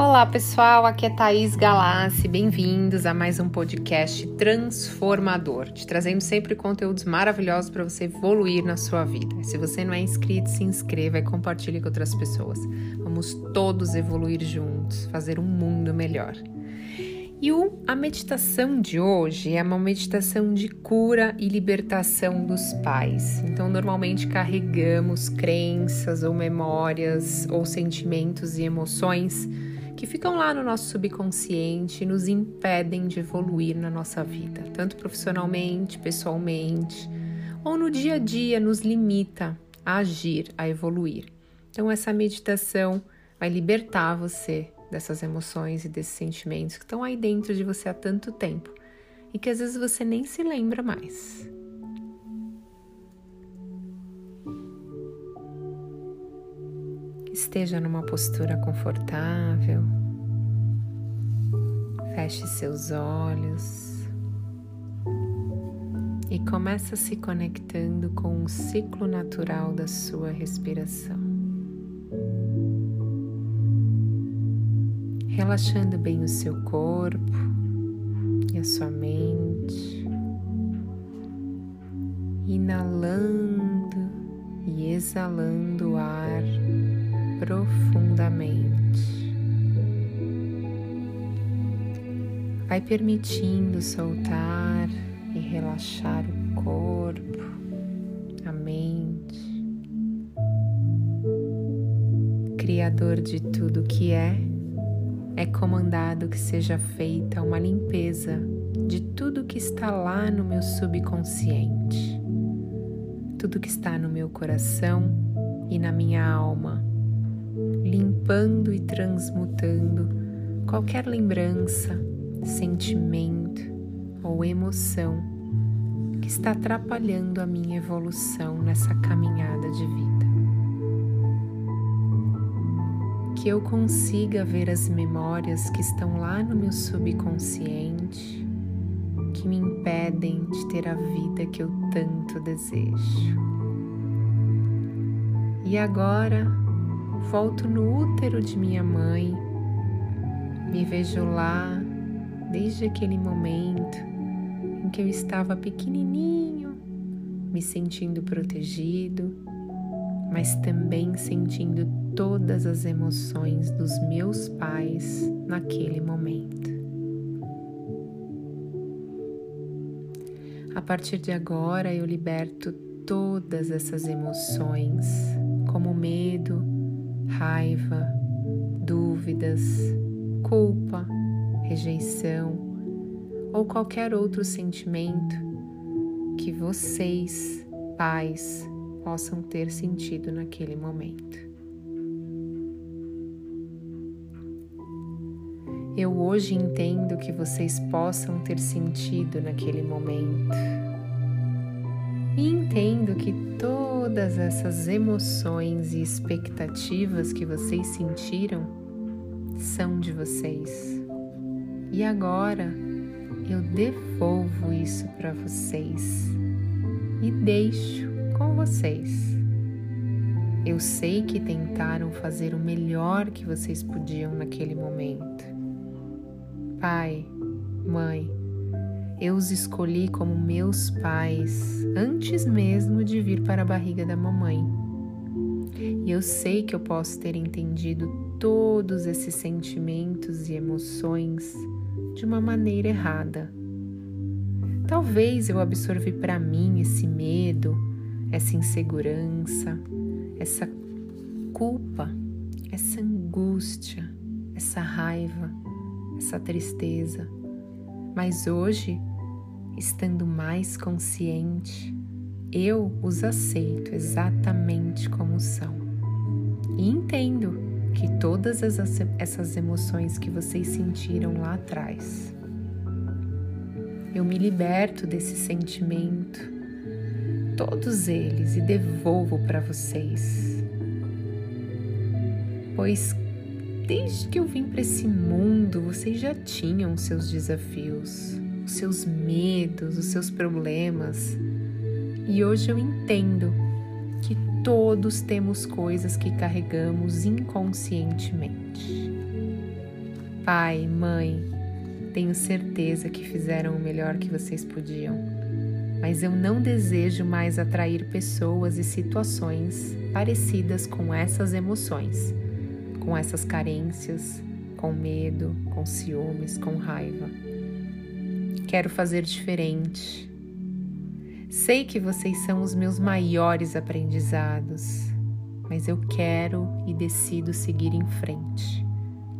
Olá pessoal, aqui é Thaís Galassi, bem-vindos a mais um podcast transformador, te trazendo sempre conteúdos maravilhosos para você evoluir na sua vida. Se você não é inscrito, se inscreva e compartilhe com outras pessoas. Vamos todos evoluir juntos, fazer um mundo melhor. E a meditação de hoje é uma meditação de cura e libertação dos pais. Então, normalmente carregamos crenças ou memórias ou sentimentos e emoções que ficam lá no nosso subconsciente e nos impedem de evoluir na nossa vida, tanto profissionalmente, pessoalmente, ou no dia a dia nos limita a agir, a evoluir. Então, essa meditação vai libertar você dessas emoções e desses sentimentos que estão aí dentro de você há tanto tempo e que às vezes você nem se lembra mais. Esteja numa postura confortável. Feche seus olhos e começa se conectando com o ciclo natural da sua respiração. Relaxando bem o seu corpo e a sua mente. Inalando e exalando o ar profundamente. Vai permitindo soltar e relaxar o corpo, a mente. Criador de tudo que é, é comandado que seja feita uma limpeza de tudo que está lá no meu subconsciente, tudo que está no meu coração e na minha alma limpando e transmutando qualquer lembrança, sentimento ou emoção que está atrapalhando a minha evolução nessa caminhada de vida. Que eu consiga ver as memórias que estão lá no meu subconsciente que me impedem de ter a vida que eu tanto desejo. E agora volto no útero de minha mãe, me vejo lá desde aquele momento em que eu estava pequenininho, me sentindo protegido, mas também sentindo todas as emoções dos meus pais naquele momento. A partir de agora eu liberto todas essas emoções, como medo, raiva, dúvidas, culpa, rejeição ou qualquer outro sentimento que vocês, pais, possam ter sentido naquele momento. Eu hoje entendo que vocês possam ter sentido naquele momento. Entendo que todas essas emoções e expectativas que vocês sentiram são de vocês. E agora eu devolvo isso para vocês e deixo com vocês. Eu sei que tentaram fazer o melhor que vocês podiam naquele momento. Pai, mãe, eu os escolhi como meus pais antes mesmo de vir para a barriga da mamãe. E eu sei que eu posso ter entendido todos esses sentimentos e emoções de uma maneira errada. Talvez eu absorvi para mim esse medo, essa insegurança, essa culpa, essa angústia, essa raiva, essa tristeza. Mas hoje estando mais consciente, eu os aceito exatamente como são. E entendo que todas essas emoções que vocês sentiram lá atrás, eu me liberto desse sentimento, todos eles, e devolvo para vocês. Pois desde que eu vim para esse mundo, vocês já tinham seus desafios os seus medos, os seus problemas. E hoje eu entendo que todos temos coisas que carregamos inconscientemente. Pai, mãe, tenho certeza que fizeram o melhor que vocês podiam, mas eu não desejo mais atrair pessoas e situações parecidas com essas emoções, com essas carências, com medo, com ciúmes, com raiva. Quero fazer diferente. Sei que vocês são os meus maiores aprendizados, mas eu quero e decido seguir em frente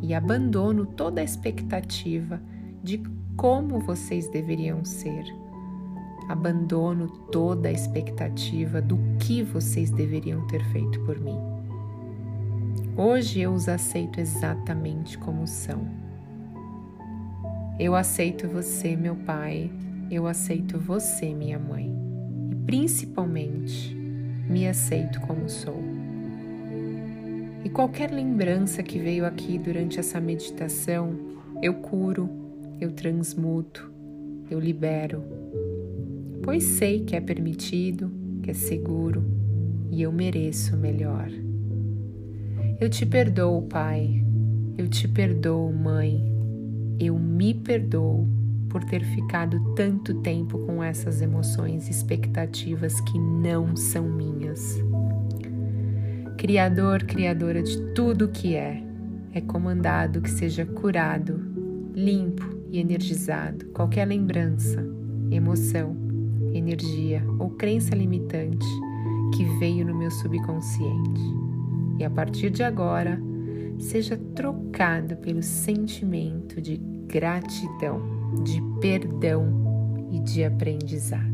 e abandono toda a expectativa de como vocês deveriam ser. Abandono toda a expectativa do que vocês deveriam ter feito por mim. Hoje eu os aceito exatamente como são. Eu aceito você, meu pai, eu aceito você, minha mãe, e principalmente me aceito como sou. E qualquer lembrança que veio aqui durante essa meditação, eu curo, eu transmuto, eu libero, pois sei que é permitido, que é seguro e eu mereço melhor. Eu te perdoo, Pai. Eu te perdoo, Mãe. Eu me perdoo por ter ficado tanto tempo com essas emoções e expectativas que não são minhas. Criador, Criadora de tudo o que é, é comandado que seja curado, limpo e energizado qualquer lembrança, emoção, energia ou crença limitante que veio no meu subconsciente e a partir de agora seja trocado pelo sentimento de gratidão, de perdão e de aprendizado.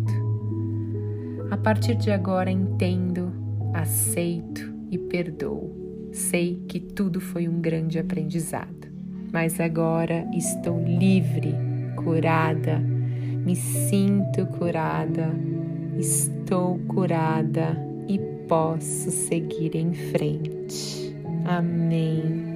A partir de agora entendo, aceito e perdoo. Sei que tudo foi um grande aprendizado, mas agora estou livre, curada, me sinto curada, estou curada e posso seguir em frente. Amém.